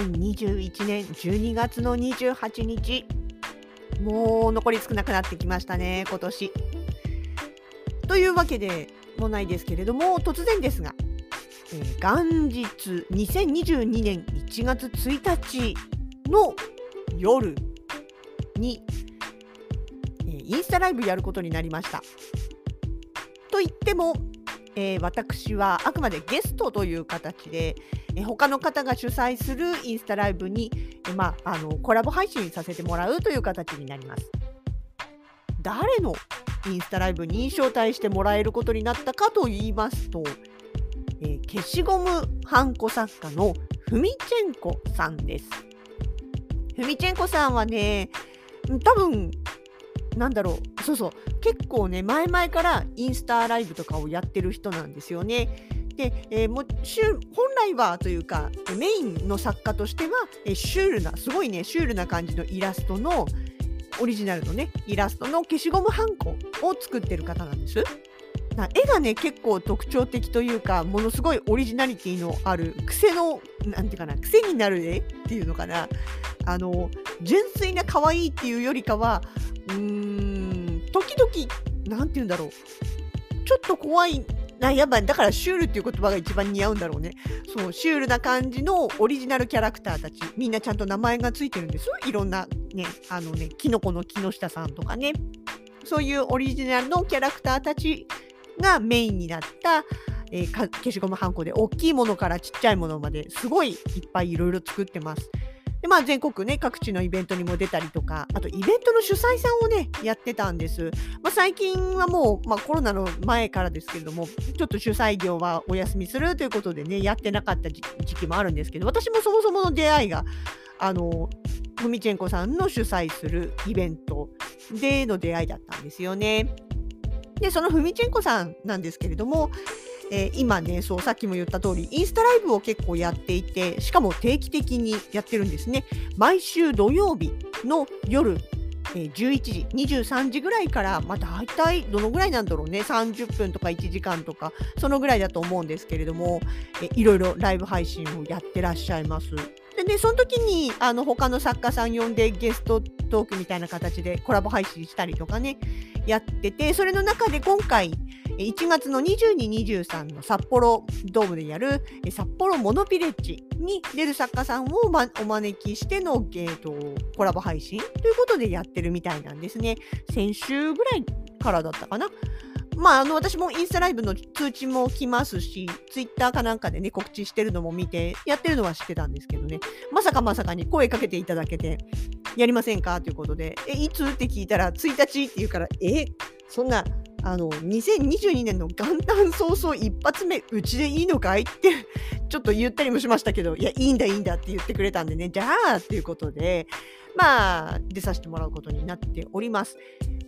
2021年12月の28日もう残り少なくなってきましたね今年。というわけでもないですけれども突然ですが、えー元日2022年1月1日の夜に、えーインスタライブやることになりました。と言っても、えー私はあくまでゲストという形で、え他の方が主催するインスタライブに、えまあ、あのコラボ配信させてもらうという形になります。誰のインスタライブに招待してもらえることになったかと言いますと、えー消しゴムハンコ作家のフミチェンコさんです。フミチェンコさんはね、多分なんだろう、そうそう、結構ね、前々からインスタライブとかをやってる人なんですよね。で、えーもシュ本来はというか、メインの作家としては、えーシュールな、すごいね、シュールな感じのイラストの、オリジナルのね、イラストの消しゴムハンコを作ってる方なんです。な絵がね、結構特徴的というか、ものすごいオリジナリティのある、癖の、なんていうかな、癖になる絵っていうのかな。あの、純粋な可愛いっていうよりかは、うーん、時々、なんて言うんだろう。ちょっと怖い。なやっぱだからシュールっていう言葉が一番似合うんだろうね。そう、シュールな感じのオリジナルキャラクターたち。みんなちゃんと名前がついてるんです。いろんなね、あのね、キノコの木下さんとかね。そういうオリジナルのキャラクターたちがメインになった、えー消しゴムはんこで大きいものからちっちゃいものまですごいいっぱいいろいろ作ってます。でまあ、全国ね各地のイベントにも出たりとかあとイベントの主催さんをねやってたんです、まあ、最近はもう、まあ、コロナの前からですけれどもちょっと主催業はお休みするということでねやってなかった時期もあるんですけど私もそもそもの出会いがあのフミチェンコさんの主催するイベントでの出会いだったんですよね。でそのフミチェンコさんなんですけれども、えー今ねそうさっきも言った通りインスタライブを結構やっていてしかも定期的にやってるんですね。毎週土曜日の夜、えー11時23時ぐらいからまあ大体どのぐらいなんだろうね30分とか1時間とかそのぐらいだと思うんですけれども、えーいろいろライブ配信をやってらっしゃいます。でねその時にあの他の作家さん呼んでゲストトークみたいな形でコラボ配信したりとかねやっててそれの中で今回1月の22、23の札幌ドームでやる札幌モノピレッジに出る作家さんを、お招きしての、えーとコラボ配信ということでやってるみたいなんですね。先週ぐらいからだったかな。まあ、あの私もインスタライブの通知も来ますし、ツイッターかなんかでね、告知してるのも見て、やってるのは知ってたんですけどね、まさかまさかに声かけていただけて、やりませんか？ということで、え、いつ？って聞いたら、1日って言うから、え、そんな、あの、2022年の元旦早々一発目、うちでいいのかいって、ちょっと言ったりもしましたけど、いや、いいんだ、いいんだって言ってくれたんでね、じゃあ、っていうことで、まあ、出させてもらうことになっております。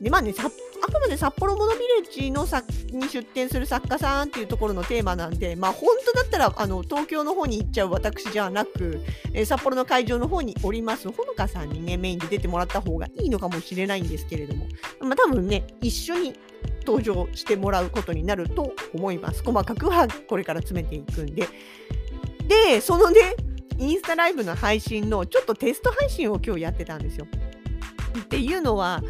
で、まあね、さあくまで札幌モノビレッジの作に出展する作家さんっていうところのテーマなんで、まあ本当だったらあの東京の方に行っちゃう私じゃなく、えー札幌の会場の方におりますほのかさんにね、メインで出てもらった方がいいのかもしれないんですけれども、まあ多分ね、一緒に登場してもらうことになると思います。細かくはこれから詰めていくんで。で、そのね、インスタライブの配信のちょっとテスト配信を今日やってたんですよ。っていうのは、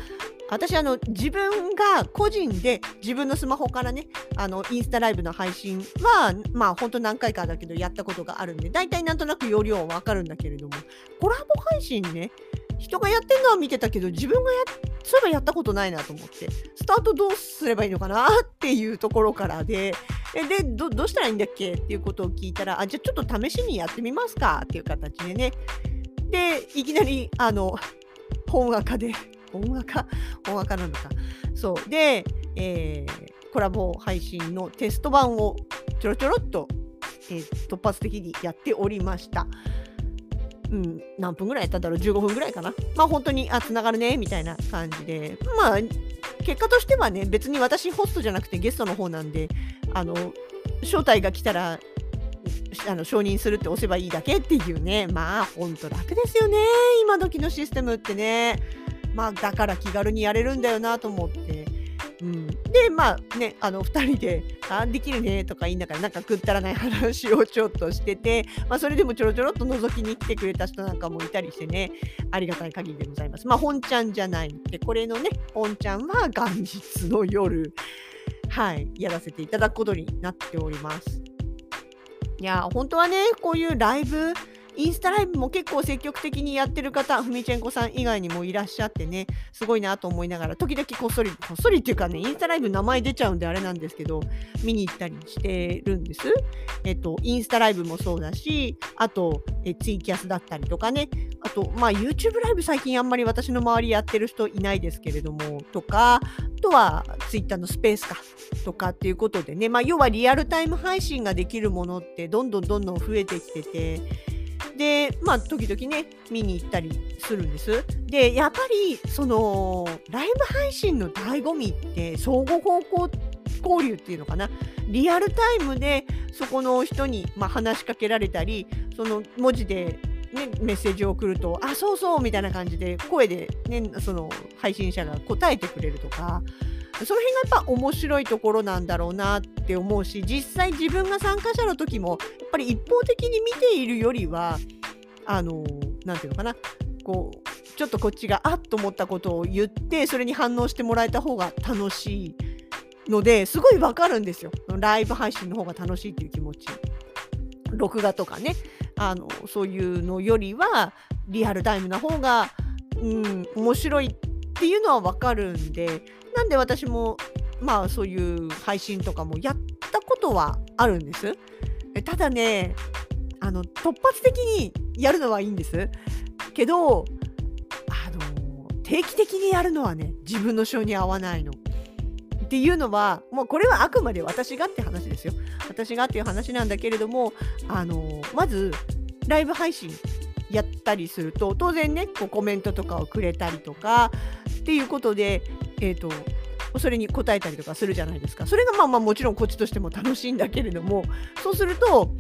私あの自分が個人で自分のスマホからねあのインスタライブの配信はまあ本当何回かだけどやったことがあるんで大体なんとなく容量はわかるんだけれどもコラボ配信ね人がやってるのは見てたけど自分がやそういえばやったことないなと思ってスタートどうすればいいのかなっていうところからでえでどうしたらいいんだっけ？っていうことを聞いたらあじゃあちょっと試しにやってみますか？っていう形でね。でいきなりあの本赤で本赤本赤なのか。そう。で、えーコラボ配信のテスト版をちょろちょろっとえー、突発的にやっておりました。うん、何分ぐらいやったんだろう？15分ぐらいかな。まあ本当にあつながるねみたいな感じで。まあ結果としてはね別に私ホストじゃなくてゲストの方なんであの招待が来たらあの承認するって押せばいいだけっていうね。まあほんと楽ですよね。今時のシステムってね。まあだから気軽にやれるんだよなと思って。うん、でまあねあの2人で「あできるね」とか言いながらなんかくったらない話をちょっとしてて、まあ、それでもちょろちょろっと覗きに来てくれた人なんかもいたりしてね。ありがたい限りでございます。まあ本ちゃんじゃない。でこれのね本ちゃんは元日の夜。はいやらせていただくことになっております。いや本当はねこういうライブインスタライブも結構積極的にやってる方、ふみちェンコさん以外にもいらっしゃってね、すごいなと思いながら、時々こっそり、こっそりっていうかね、インスタライブ名前出ちゃうんであれなんですけど、見に行ったりしてるんです。えっと、インスタライブもそうだし、あと、えツイキャスだったりとかね、あと、まあ、YouTube ライブ最近あんまり私の周りやってる人いないですけれども、とか、あとは Twitter のスペースか、とかっていうことでね、まあ、要はリアルタイム配信ができるものってどんどんどんどん増えてきてて、で、まあ、時々ね、見に行ったりするんです。で、やっぱり、その、ライブ配信の醍醐味って、相互方向交流っていうのかな。リアルタイムで、そこの人に、まあ、話しかけられたり、その文字で、ね、メッセージを送ると、あ、そうそうみたいな感じで、声で、ね、その配信者が答えてくれるとか、その辺がやっぱ面白いところなんだろうなって思うし実際自分が参加者の時もやっぱり一方的に見ているよりはあの何て言うのかなこうちょっとこっちがあっと思ったことを言ってそれに反応してもらえた方が楽しいのですごいわかるんですよ。ライブ配信の方が楽しいっていう気持ち。録画とかねあのそういうのよりはリアルタイムな方がうん面白いっていうのはわかるんでなんで私もまあそういう配信とかもやったことはあるんです。ただねあの突発的にやるのはいいんです。けどあの定期的にやるのはね自分の性に合わないの。っていうのはもうこれはあくまで私がって話ですよ。私がっていう話なんだけれどもあのまずライブ配信やったりすると当然ねこうコメントとかをくれたりとかっていうことでえーと、それに答えたりとかするじゃないですか。それがまあまあもちろんこっちとしても楽しいんだけれどもそうすると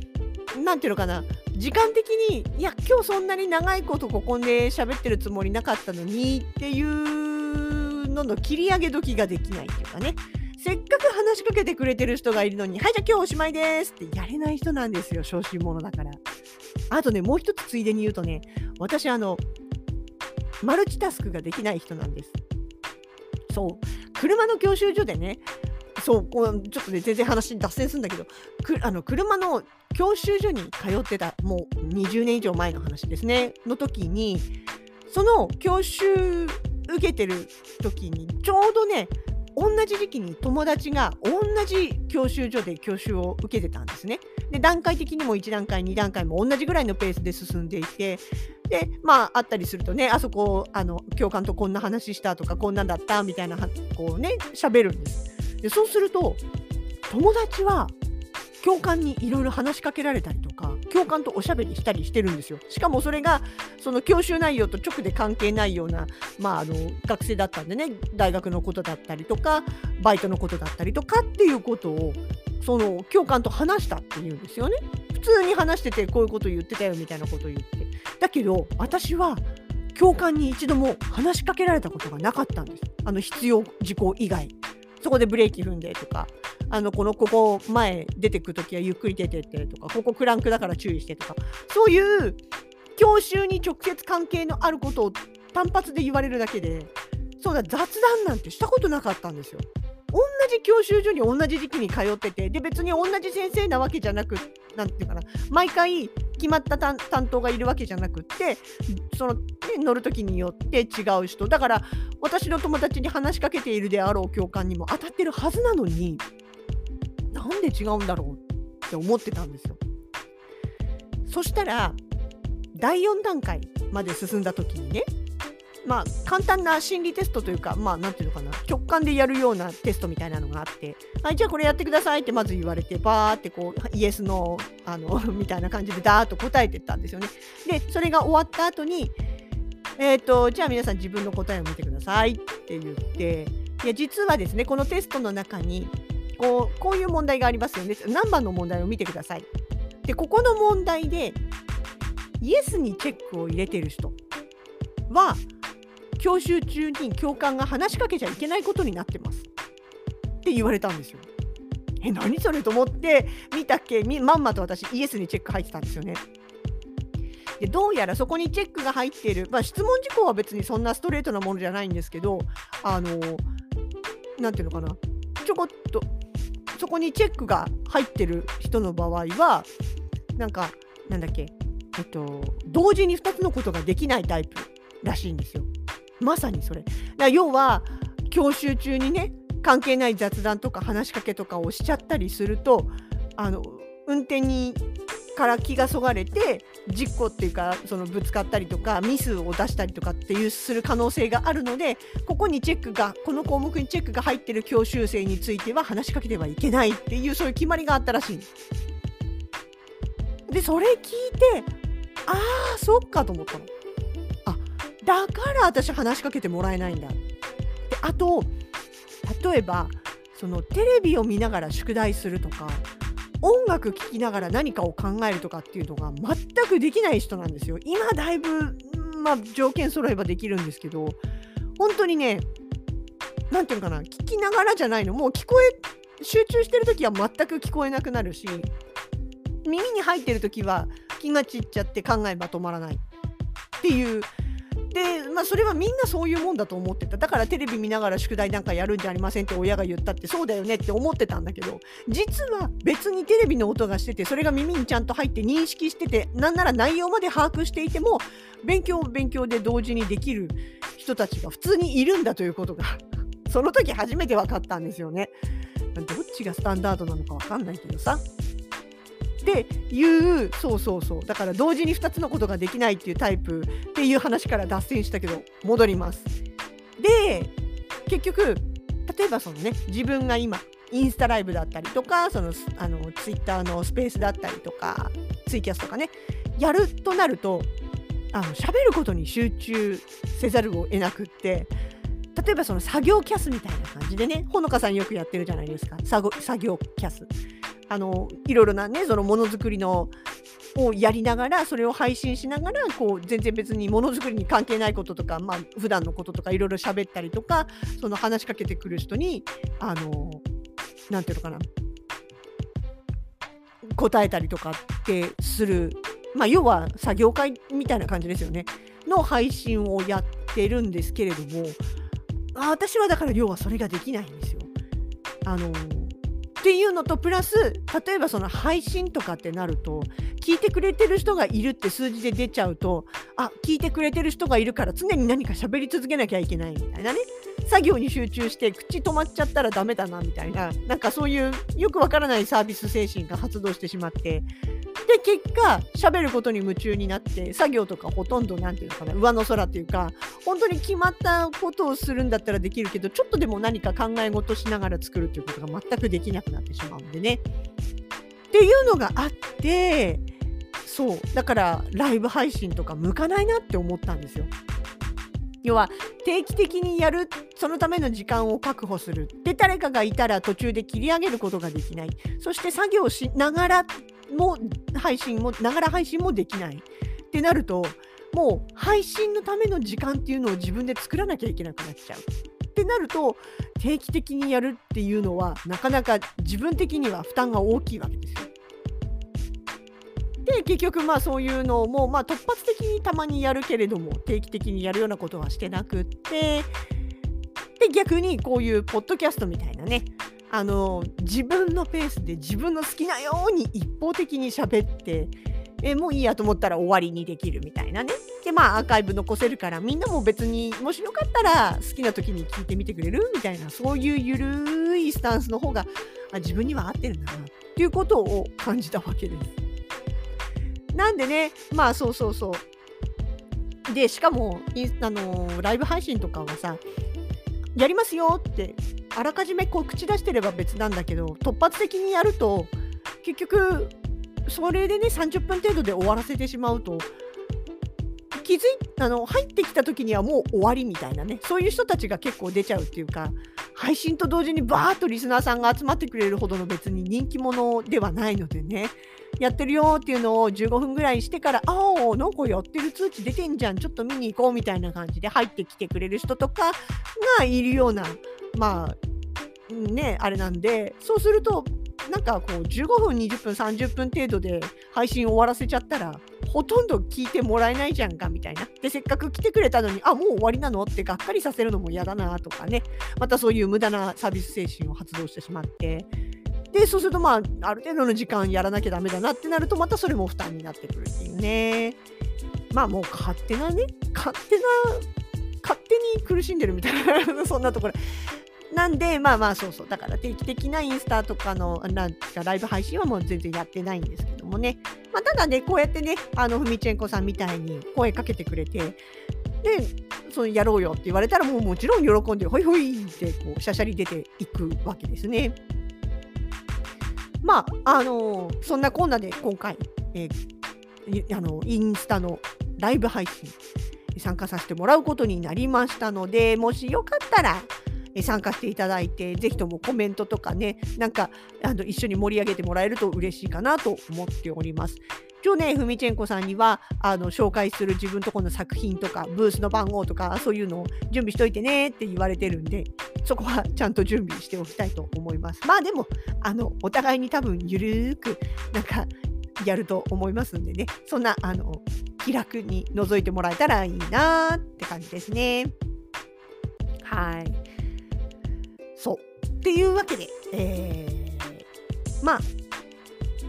何ていうのかな時間的にいや今日そんなに長いことここで喋ってるつもりなかったのにっていうのの切り上げ時ができないっていうかねせっかく話しかけてくれてる人がいるのにはいじゃあ今日おしまいですってやれない人なんですよ小心者だから。あとねもう一つついでに言うとね私あのマルチタスクができない人なんです。そう車の教習所でねそうこうちょっとね全然話脱線するんだけどくあの車の教習所に通ってたもう20年以上前の話ですねの時にその教習受けてる時にちょうどね同じ時期に友達が同じ教習所で教習を受けてたんですね。で段階的にも1段階2段階も同じぐらいのペースで進んでいてでまああったりするとねあそこあの教官とこんな話したとかこんなんだったみたいなこうね喋るんです。でそうすると友達は教官にいろいろ話しかけられたりとか教官とおしゃべりしたりしてるんですよ。しかもそれがその教習内容と直で関係ないような、まあ、あの学生だったんでね大学のことだったりとかバイトのことだったりとかっていうことをその教官と話したっていうんですよね。普通に話しててこういうこと言ってたよみたいなことを言って。だけど私は教官に一度も話しかけられたことがなかったんです。あの必要事項以外。そこでブレーキ踏んでとか、あのこのここ前出てくときはゆっくり出てってとか、ここクランクだから注意してとか、そういう教習に直接関係のあることを単発で言われるだけで、そうだ、雑談なんてしたことなかったんですよ。同じ教習所に同じ時期に通っててで別に同じ先生なわけじゃなくなんていうかな毎回決まった担当がいるわけじゃなくってその、ね、乗る時によって違う人だから私の友達に話しかけているであろう教官にも当たってるはずなのになんで違うんだろうって思ってたんですよ。そしたら第4段階まで進んだ時にねまあ、簡単な心理テストというか、まあ、なんていうのかな、直感でやるようなテストみたいなのがあって、はい、じゃあこれやってくださいってまず言われて、バーってこう、イエスの、あの、みたいな感じでダーッと答えてったんですよね。で、それが終わった後に、えっ、ー、と、じゃあ皆さん自分の答えを見てくださいって言って、いや、実はですね、このテストの中に、こう、こういう問題がありますよね。何番の問題を見てください。で、ここの問題で、イエスにチェックを入れてる人は、教習中に教官が話しかけちゃいけないことになってますって言われたんですよ。え何それと思って見たっけ？まんまと私イエスにチェック入ってたんですよね。でどうやらそこにチェックが入っている、まあ、質問事項は別にそんなストレートなものじゃないんですけどあの何ていうのかなちょこっとそこにチェックが入ってる人の場合はなんかなんだっけ？えっと同時に2つのことができないタイプらしいんですよ。まさにそれ。だ要は教習中にね関係ない雑談とか話しかけとかをしちゃったりするとあの運転にから気がそがれて事故っていうかそのぶつかったりとかミスを出したりとかっていうする可能性があるのでここにチェックがこの項目にチェックが入ってる教習生については話しかけてはいけないっていうそういう決まりがあったらしいでそれ聞いてああそっかと思ったの。だから私話しかけてもらえないんだ。であと例えばそのテレビを見ながら宿題するとか音楽聴きながら何かを考えるとかっていうのが全くできない人なんですよ。今だいぶ、まあ、条件揃えばできるんですけど本当にね何て言うのかな聞きながらじゃないのもう聞こえ集中してる時は全く聞こえなくなるし耳に入ってる時は気が散っちゃって考えまとまらないっていうで、まあ、それはみんなそういうもんだと思ってただからテレビ見ながら宿題なんかやるんじゃありませんって親が言ったってそうだよねって思ってたんだけど実は別にテレビの音がしててそれが耳にちゃんと入って認識しててなんなら内容まで把握していても勉強勉強で同時にできる人たちが普通にいるんだということがその時初めて分かったんですよね。どっちがスタンダードなのか分かんないけどさ。っていうそうそうそう。だから同時に2つのことができないっていうタイプっていう話から脱線したけど戻ります。で結局例えばそのね自分が今インスタライブだったりとかそのあのツイッターのスペースだったりとかツイキャスとかねやるとなるとあの喋ることに集中せざるを得なくって例えばその作業キャスみたいな感じでねほのかさんよくやってるじゃないですか。作業キャス。あのいろいろなねそのものづくりのをやりながらそれを配信しながらこう全然別にものづくりに関係ないこととか、まあ普段のこととかいろいろ喋ったりとかその話しかけてくる人にあのなんていうのかな答えたりとかってする、まあ、要は作業会みたいな感じですよねの配信をやってるんですけれども私はだから要はそれができないんですよ。あのっていうのとプラス例えばその配信とかってなると聞いてくれてる人がいるって数字で出ちゃうとあ聞いてくれてる人がいるから常に何か喋り続けなきゃいけないみたいなね。作業に集中して口止まっちゃったらダメだなみたいな。なんかそういうよくわからないサービス精神が発動してしまってで結果喋ることに夢中になって作業とかほとんど何て言うのかな上の空っていうか本当に決まったことをするんだったらできるけどちょっとでも何か考え事しながら作るっていうことが全くできなくなってしまうんでね。っていうのがあってそうだからライブ配信とか向かないなって思ったんですよ。要は定期的にやるそのための時間を確保するで誰かがいたら途中で切り上げることができないそして作業しながらも配信もながら配信もできないってなるともう配信のための時間っていうのを自分で作らなきゃいけなくなっちゃう。ってなると定期的にやるっていうのはなかなか自分的には負担が大きいわけですよ。で結局まあそういうのもまあ突発的にたまにやるけれども定期的にやるようなことはしてなくってで逆にこういうポッドキャストみたいなねあの自分のペースで自分の好きなように一方的に喋ってえもういいやと思ったら終わりにできるみたいなねでまあアーカイブ残せるからみんなも別にもしよかったら好きな時に聞いてみてくれるみたいなそういうゆるいスタンスの方があ自分には合ってるんだなっていうことを感じたわけです。なんでねまあそうそうそうでしかもあのライブ配信とかはさやりますよってあらかじめこう口出してれば別なんだけど突発的にやると結局それでね30分程度で終わらせてしまうと気づいあの入ってきた時にはもう終わりみたいなねそういう人たちが結構出ちゃうっていうか配信と同時にバーッとリスナーさんが集まってくれるほどの別に人気者ではないのでねやってるよっていうのを15分ぐらいしてからああなんかやってる通知出てんじゃんちょっと見に行こうみたいな感じで入ってきてくれる人とかがいるようなまあねあれなんでそうするとなんかこう15分20分30分程度で配信終わらせちゃったらほとんど聞いてもらえないじゃんかみたいな。でせっかく来てくれたのにあもう終わりなの？ってがっかりさせるのも嫌だなとかね。またそういう無駄なサービス精神を発動してしまって。でそうするとまあある程度の時間やらなきゃダメだなってなるとまたそれも負担になってくるっていうね。まあもう勝手なね勝手な勝手に苦しんでるみたいな そんなところ。なんでまあまあそうそうだから定期的なインスタとかのなんかライブ配信はもう全然やってないんですけどもね、まあ、ただねこうやってねあのふみちえんこさんみたいに声かけてくれてでそのやろうよって言われたらもうもちろん喜んでほいほいってこうしゃしゃり出ていくわけですね。まああのーそんなこんなで今回、えーあのインスタのライブ配信参加させてもらうことになりましたのでもしよかったら参加していただいてぜひともコメントとかねなんかあの一緒に盛り上げてもらえると嬉しいかなと思っております。今日ねふみちえんこさんにはあの紹介する自分とこの作品とかブースの番号とかそういうのを準備しといてねって言われてるんでそこはちゃんと準備しておきたいと思います。まあでもあのお互いに多分ゆるーくなんかやると思いますんでねそんなあの気楽に覗いてもらえたらいいなーって感じですね。はい。そう。っていうわけで、えーまあ、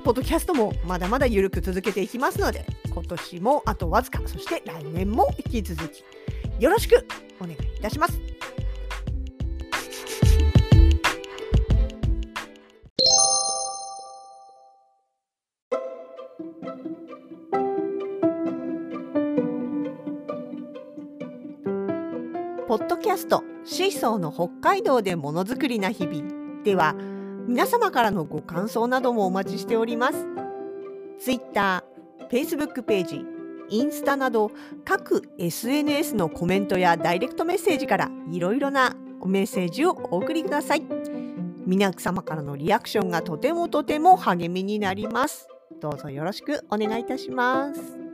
ポッドキャストもまだまだ緩く続けていきますので、今年もあとわずか、そして来年も引き続きよろしくお願いいたします。ポッドキャストシーソーの北海道でものづくりな日々では皆様からのご感想などもお待ちしております。ツイッター、フェイスブックページ、インスタなど各 SNS のコメントやダイレクトメッセージからいろいろなメッセージをお送りください。皆様からのリアクションがとてもとても励みになります。どうぞよろしくお願いいたします。